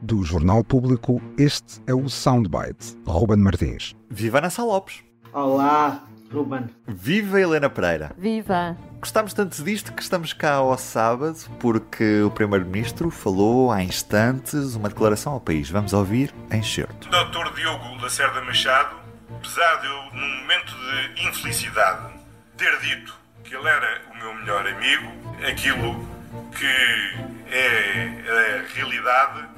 Do Jornal Público, este é o Soundbite. Ruben Martins. Viva Ana Lopes. Olá, Ruben. Viva Helena Pereira. Viva! Gostámos tanto disto que estamos cá ao sábado porque o Primeiro-Ministro falou há instantes uma declaração ao país. Vamos ouvir em certo. Dr. Diogo Lacerda Machado, apesar de eu, num momento de infelicidade, ter dito que ele era o meu melhor amigo, aquilo que é a realidade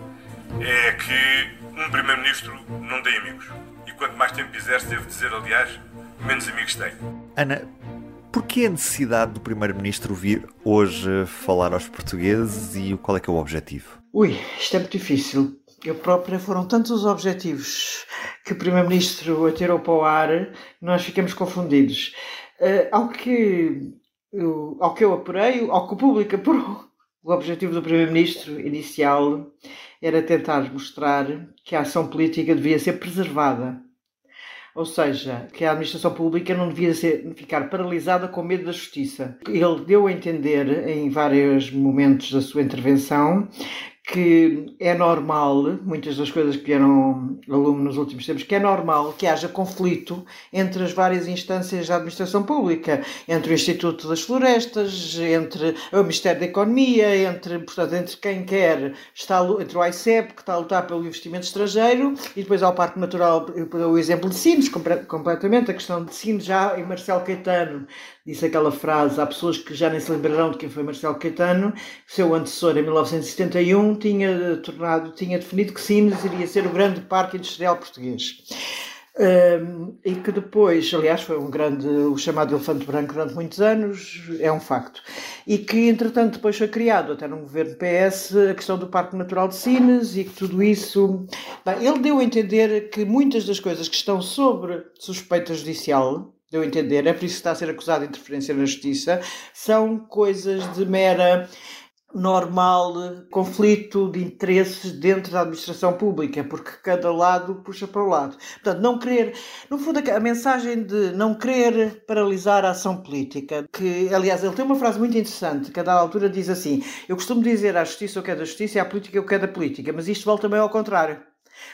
é que um Primeiro-Ministro não tem amigos. E quanto mais tempo exerce, devo dizer, aliás, menos amigos tem. Ana, porquê a necessidade do Primeiro-Ministro vir hoje falar aos portugueses e qual é que é o objetivo? Ui, isto é muito difícil. Eu própria foram tantos os objetivos que o Primeiro-Ministro atirou para o ar, nós ficamos confundidos. Eh, ao, que, eu- ao que eu apurei, ao que o público apurou, o objetivo do Primeiro-Ministro inicial era tentar mostrar que a ação política devia ser preservada. Ou seja, que a administração pública não devia ser, ficar paralisada com medo da justiça. Ele deu a entender em vários momentos da sua intervenção que é normal, muitas das coisas que vieram ao lume nos últimos tempos, que é normal que haja conflito entre as várias instâncias da administração pública, entre o Instituto das Florestas, entre o Ministério da Economia, entre, portanto, entre quem quer, está, entre o ICEP, que está a lutar pelo investimento estrangeiro, e depois há o Parque Natural, o exemplo de Sines, completamente, a questão de Sines já em Marcelo Caetano, disse aquela frase, há pessoas que já nem se lembrarão de quem foi Marcelo Caetano, seu antecessor em 1971 tinha tornado, tinha definido que Sines iria ser o grande parque industrial português. Um, e que depois, aliás, foi um grande, o chamado elefante branco durante muitos anos, é um facto. E que, entretanto, depois foi criado, até no governo PS, a questão do Parque Natural de Sines e que tudo isso. Bem, ele deu a entender que muitas das coisas que estão sobre suspeita judicial, deu a entender, é por isso que está a ser acusado de interferência na justiça, são coisas de mera normal conflito de interesses dentro da administração pública, porque cada lado puxa para o lado. Portanto, não querer, no fundo, a mensagem de não querer paralisar a ação política, que, aliás, ele tem uma frase muito interessante, que a dada altura diz assim: Eu costumo dizer à justiça o que é da justiça e à política o que é da política, mas isto volta também ao contrário.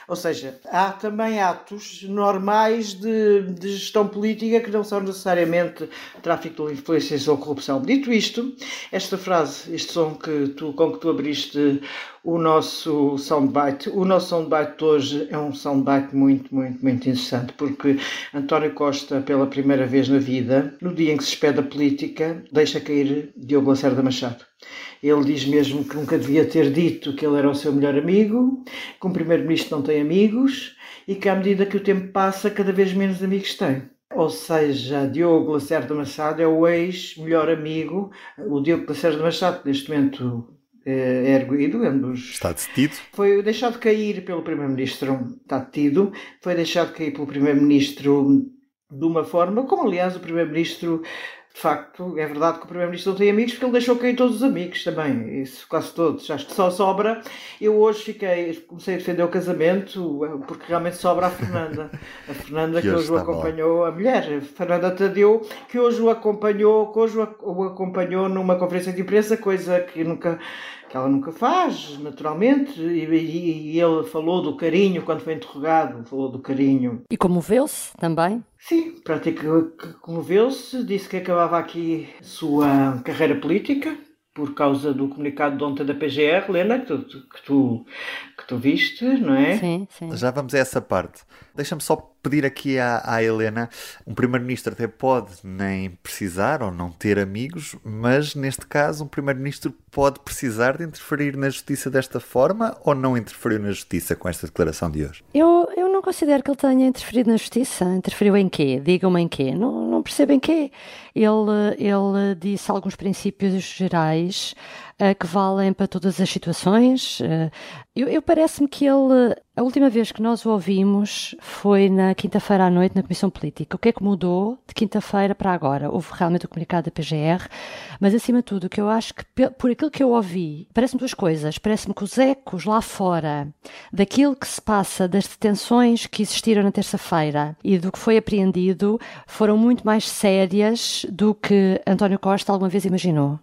Ou seja, há também atos normais de, de gestão política que não são necessariamente tráfico de influências ou corrupção. Dito isto, esta frase, este som que tu, com que tu abriste o nosso soundbite, o nosso soundbite hoje é um soundbite muito, muito, muito interessante, porque António Costa, pela primeira vez na vida, no dia em que se expede a política, deixa cair Diogo Lacerda Machado. Ele diz mesmo que nunca devia ter dito que ele era o seu melhor amigo, que um primeiro-ministro não tem amigos e que à medida que o tempo passa, cada vez menos amigos tem. Ou seja, Diogo Lacerda Machado é o ex-melhor amigo, o Diogo Lacerda Machado, neste momento eh, é erguido, é um dos Está detido? foi deixado cair pelo Primeiro-Ministro, está detido, foi deixado cair pelo Primeiro-Ministro de uma forma, como aliás o Primeiro-Ministro, de facto, é verdade que o Primeiro-Ministro não tem amigos, porque ele deixou cair todos os amigos também, isso quase todos, acho que só sobra. Eu hoje fiquei, comecei a defender o casamento, porque realmente sobra a Fernanda, a Fernanda Que que, hoje o acompanhou, a mulher, Fernanda Tadeu, que hoje o acompanhou, que hoje o acompanhou numa conferência de imprensa, coisa que nunca que ela nunca faz, naturalmente, e, e- e ele falou do carinho quando foi interrogado, falou do carinho. E comoveu-se também? Sim, praticamente comoveu-se, disse que acabava aqui a sua carreira política por causa do comunicado de ontem da PGR, Lena, que tu, que tu, que tu viste, não é? Sim, sim. Já vamos a essa parte. Deixa-me só pedir aqui à, à Helena: um primeiro-ministro até pode nem precisar ou não ter amigos, mas neste caso, um primeiro-ministro pode precisar de interferir na justiça desta forma ou não interferiu na justiça com esta declaração de hoje? Eu, eu não considero que ele tenha interferido na justiça. Interferiu em quê? Digam-me em quê? Não, não percebo em quê. Ele, ele disse alguns princípios gerais que valem para todas as situações. Uh, eu, eu parece-me que ele, a última vez que nós o ouvimos foi na quinta-feira à noite na Comissão Política. O que é que mudou de quinta-feira para agora? Houve realmente o comunicado da PGR, mas acima de tudo, o que eu acho que, por aquilo que eu ouvi, parece-me duas coisas. Parece-me que os ecos lá fora daquilo que se passa, das detenções que existiram na terça-feira e do que foi apreendido, foram muito mais sérias do que António Costa alguma vez imaginou.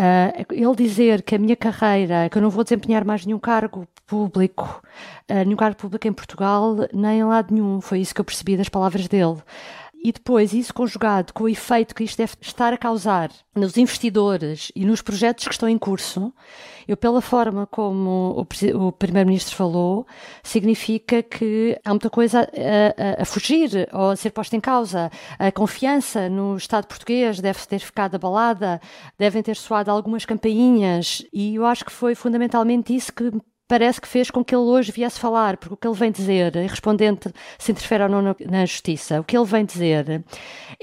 Uh, ele dizer que a minha carreira, que eu não vou desempenhar mais nenhum cargo público, uh, nenhum cargo público em Portugal, nem em lado nenhum, foi isso que eu percebi das palavras dele. E depois, isso conjugado com o efeito que isto deve estar a causar nos investidores e nos projetos que estão em curso, eu, pela forma como o, o Primeiro-Ministro falou, significa que há muita coisa a, a, a, fugir ou a ser posta em causa. A confiança no Estado português deve ter ficado abalada, devem ter soado algumas campainhas, e eu acho que foi fundamentalmente isso que parece que fez com que ele hoje viesse falar, porque o que ele vem dizer, respondente se interfere ou não na, justiça, o que ele vem dizer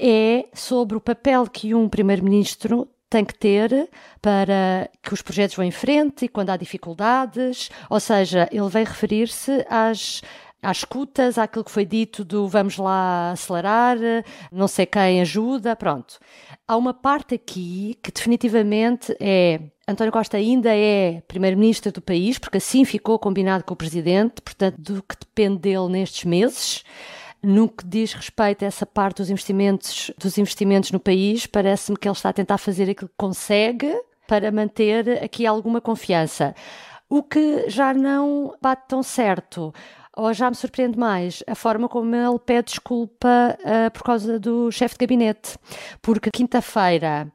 é sobre o papel que um primeiro-ministro tem que ter para que os projetos vão em frente e quando há dificuldades, ou seja, ele vem referir-se às às escutas, àquilo que foi dito do vamos lá acelerar, não sei quem ajuda, pronto. Há uma parte aqui que definitivamente é António Costa ainda é primeiro-ministro do país, porque assim ficou combinado com o presidente, portanto, do que depende dele nestes meses. No que diz respeito a essa parte dos investimentos, dos investimentos no país, parece-me que ele está a tentar fazer aquilo que consegue para manter aqui alguma confiança. O que já não bate tão certo ou já me surpreende mais a forma como ele pede desculpa uh, por causa do chefe de gabinete. Porque quinta-feira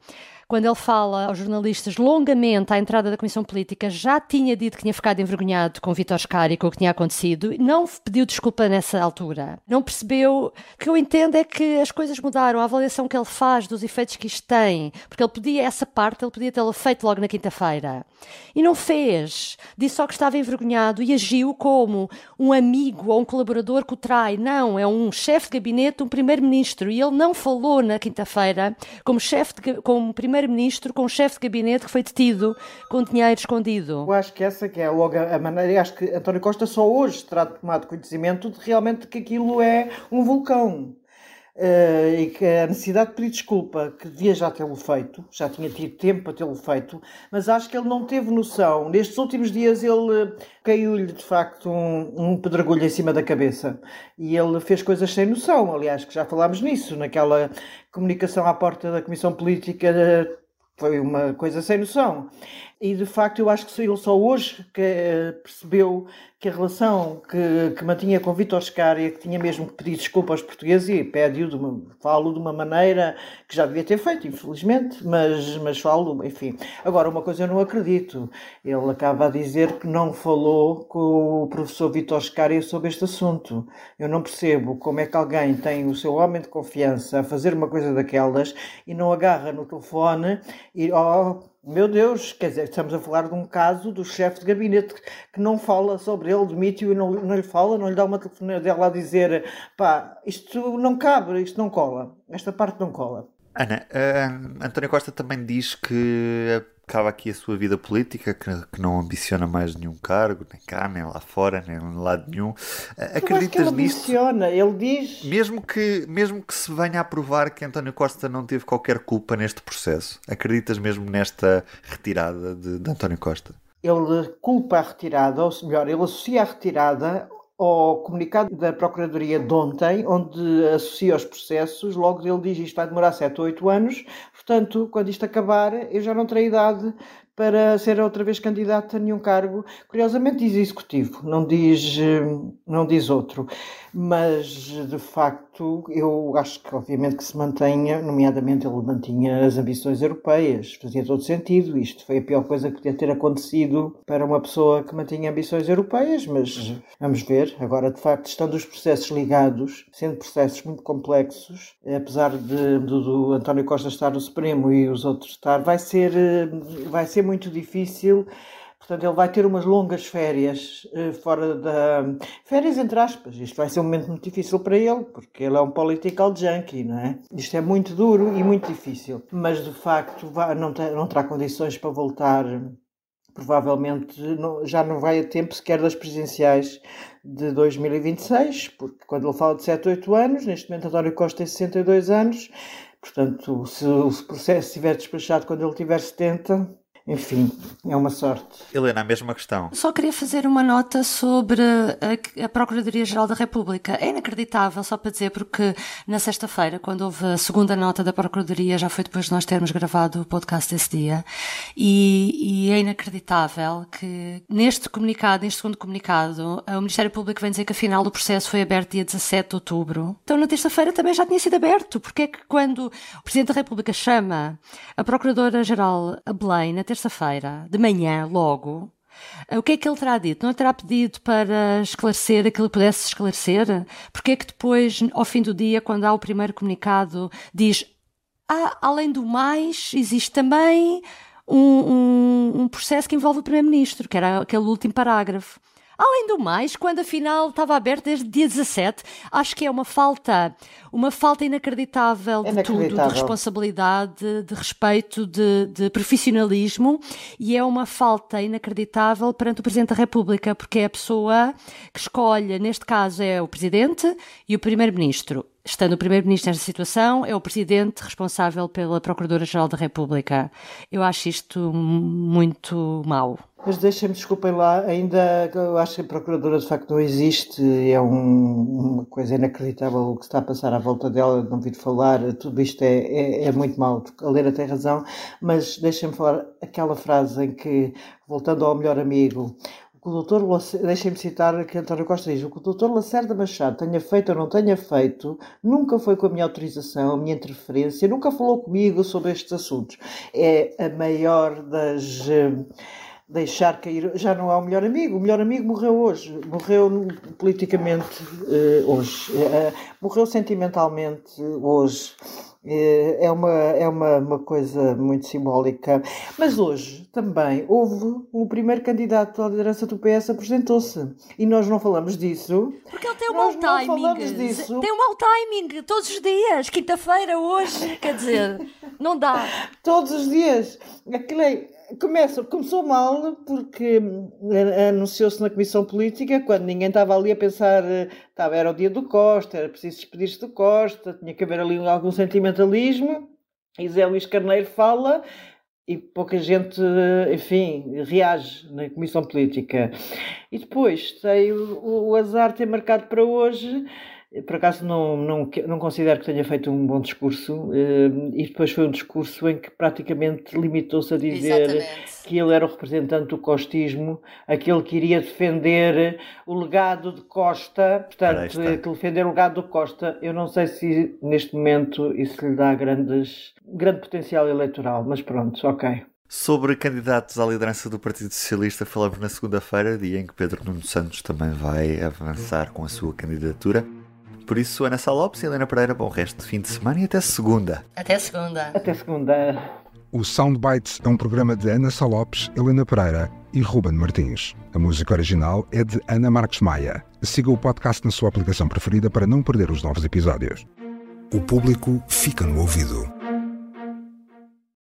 quando ele fala aos jornalistas longamente à entrada da Comissão Política, já tinha dito que tinha ficado envergonhado com Vitor Scari, com o que tinha acontecido, não pediu desculpa nessa altura. Não percebeu. O que eu entendo é que as coisas mudaram, a avaliação que ele faz dos efeitos que isto tem, porque ele podia, essa parte, ele podia tê-la feito logo na quinta-feira. E não fez. Disse só que estava envergonhado e agiu como um amigo ou um colaborador que o trai. Não, é um chefe de gabinete, um primeiro-ministro. E ele não falou na quinta-feira como chefe como primeiro primeiro-ministro com um chefe de gabinete que foi detido com dinheiro escondido. Eu acho que essa que é logo a maneira, acho que António Costa só hoje terá tomado conhecimento de realmente que aquilo é um vulcão. Uh, e que a necessidade de pedir desculpa, que devia já tê-lo feito, já tinha tido tempo para tê-lo feito, mas acho que ele não teve noção. Nestes últimos dias ele caiu-lhe de facto um, um pedregulho em cima da cabeça e ele fez coisas sem noção. Aliás, que já falámos nisso, naquela comunicação à porta da Comissão Política foi uma coisa sem noção. E de facto eu acho que ele só hoje que eh, percebeu que a relação que, que mantinha com Vítor Scária, que tinha mesmo que pedir desculpa aos portugueses, e pede-o, de uma, falo de uma maneira que já devia ter feito, infelizmente, mas, mas falo, enfim. Agora, uma coisa eu não acredito, ele acaba a dizer que não falou com o professor Vítor Scária sobre este assunto. Eu não percebo como é que alguém tem o seu homem de confiança a fazer uma coisa daquelas e não agarra no telefone e, oh, meu Deus, quer dizer, estamos a falar de um caso do chefe de gabinete que não fala sobre ele, demite-o e não, não lhe fala, não lhe dá uma telefonema dela a dizer pá, isto não cabe, isto não cola, esta parte não cola. Ana, uh, António Costa também diz que acaba aqui a sua vida política, que, que, não ambiciona mais nenhum cargo, nem cá, nem lá fora, nem em lado nenhum. Acreditas ele nisto? Ambiciona, ele diz. Mesmo que, mesmo que se venha a provar que António Costa não teve qualquer culpa neste processo, acreditas mesmo nesta retirada de, de António Costa? Ele culpa a retirada, ou melhor, ele associa a retirada ao comunicado da Procuradoria de ontem, onde associa os processos, logo ele diz isto vai demorar 7 ou 8 anos, portanto, quando isto acabar, eu já não terei idade para ser outra vez candidato a nenhum cargo, curiosamente diz executivo, não diz, não diz outro. Mas, de facto, eu acho que, obviamente, que se mantenha, nomeadamente ele mantinha as ambições europeias, fazia todo sentido. Isto foi a pior coisa que podia ter acontecido para uma pessoa que mantinha ambições europeias, mas vamos ver. Agora, de facto, estando os processos ligados, sendo processos muito complexos, apesar de, do, do António Costa estar no Supremo e os outros estar, vai ser, vai ser muito difícil Portanto, ele vai ter umas longas férias uh, fora da. Férias entre aspas. Isto vai ser um momento muito difícil para ele, porque ele é um political junkie, não é? Isto é muito duro e muito difícil. Mas, de facto, não, não terá condições para voltar. Provavelmente já não vai a tempo sequer das presidenciais de 2026, porque quando ele fala de 7, 8 anos, neste momento António Costa tem 62 anos, portanto, se o processo estiver despachado quando ele tiver 70, enfim, é uma sorte. Helena, a mesma questão. Só queria fazer uma nota sobre a, a Procuradoria-Geral da República. É inacreditável, só para dizer, porque na sexta-feira, quando houve a segunda nota da Procuradoria, já foi depois de nós termos gravado o podcast desse dia, e, e é inacreditável que neste comunicado, neste segundo comunicado, o Ministério Público vem dizer que afinal o processo foi aberto dia 17 de outubro. Então na terça-feira também já tinha sido aberto. Porque é que quando o Presidente da República chama a Procuradora-Geral a Belém, na terça-feira, de manhã, logo, o que é que ele terá dito? Não terá pedido para esclarecer aquilo que pudesse esclarecer? Porque é que depois, ao fim do dia, quando há o primeiro comunicado, diz: Ah, além do mais, existe também um, um, um processo que envolve o Primeiro-Ministro, que era aquele último parágrafo. Além do mais, quando afinal estava aberto desde dia 17, acho que é uma falta, uma falta inacreditável de inacreditável. tudo, de responsabilidade, de respeito, de, de, profissionalismo e é uma falta inacreditável perante o Presidente da República, porque é a pessoa que escolhe, neste caso é o Presidente e o Primeiro-Ministro. Estando o Primeiro-Ministro nesta situação, é o Presidente responsável pela Procuradora-Geral da República. Eu acho isto muito mau. Mas deixem-me, desculpem lá, ainda eu acho que a Procuradora de facto não existe, é um, uma coisa inacreditável o que está a passar à volta dela, não vir falar, tudo isto é, é, é muito mau. A Leira tem razão, mas deixem-me falar aquela frase em que, voltando ao melhor amigo, o doutor, deixem-me citar que António Costa diz, o que o doutor Lacerda Machado tenha feito ou não tenha feito, nunca foi com a minha autorização, a minha interferência, nunca falou comigo sobre estes assuntos. É a maior das deixar cair. Já não é o melhor amigo. O melhor amigo morreu hoje. Morreu politicamente uh, hoje. Uh, morreu sentimentalmente hoje. Uh, é uma, é uma, uma coisa muito simbólica. Mas hoje também houve o primeiro candidato à liderança do PS apresentou-se. E nós não falamos disso. Porque ele tem um mau timing. Disso. Tem um mau timing todos os dias. Quinta-feira, hoje. Quer dizer, não dá. Todos os dias. Aquilo é Começa, começou mal porque eh, anunciou-se na Comissão Política quando ninguém estava ali a pensar, estava, era o dia do Costa, era preciso despedir-se do Costa, tinha que haver ali algum sentimentalismo. E Zé Luís Carneiro fala e pouca gente, enfim, reage na Comissão Política. E depois tem o, o azar ter marcado para hoje por acaso não, não, não considero que tenha feito um bom discurso eh, e depois foi um discurso em que praticamente limitou-se a dizer Exatamente. que ele era o representante do costismo, aquele que iria defender o legado de Costa, portanto, que defender o legado do Costa. Eu não sei se neste momento isso lhe dá grandes, grande potencial eleitoral, mas pronto, ok. Sobre candidatos à liderança do Partido Socialista, falamos na segunda-feira, dia em que Pedro Nuno Santos também vai avançar com a sua candidatura. Por isso, Ana Salopes e Helena Pereira, bom resto de fim de semana e até segunda. Até segunda. Até segunda. O Soundbites é um programa de Ana Salopes, Helena Pereira e Ruben Martins. A música original é de Ana Marques Maia. Siga o podcast na sua aplicação preferida para não perder os novos episódios. O público fica no ouvido.